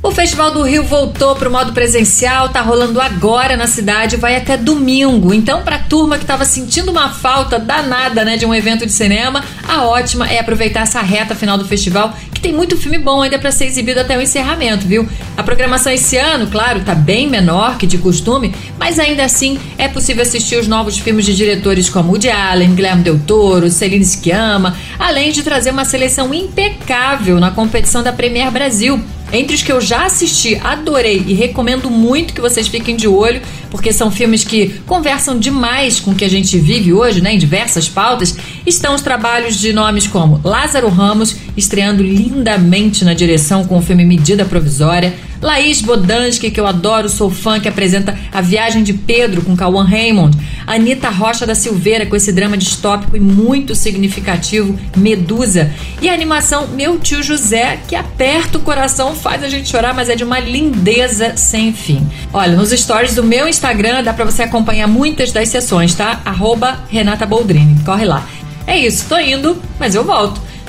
O Festival do Rio voltou para o modo presencial, tá rolando agora na cidade, vai até domingo. Então, para turma que estava sentindo uma falta danada, né, de um evento de cinema, a ótima é aproveitar essa reta final do festival, que tem muito filme bom ainda para ser exibido até o encerramento, viu? A programação esse ano, claro, tá bem menor que de costume, mas ainda assim é possível assistir os novos filmes de diretores como Woody Allen, Guilherme Del Toro, Celine Sciamma, além de trazer uma seleção impecável na competição da Premier Brasil entre os que eu já assisti, adorei e recomendo muito que vocês fiquem de olho, porque são filmes que conversam demais com o que a gente vive hoje, né, em diversas pautas, estão os trabalhos de nomes como Lázaro Ramos, estreando lindamente na direção com o filme Medida Provisória, Laís Bodansky, que eu adoro, sou fã, que apresenta A Viagem de Pedro com Cauã Raymond. Anitta Rocha da Silveira, com esse drama distópico e muito significativo, Medusa. E a animação Meu Tio José, que aperta o coração, faz a gente chorar, mas é de uma lindeza sem fim. Olha, nos stories do meu Instagram dá pra você acompanhar muitas das sessões, tá? Arroba Renata Boldrini. Corre lá. É isso, tô indo, mas eu volto.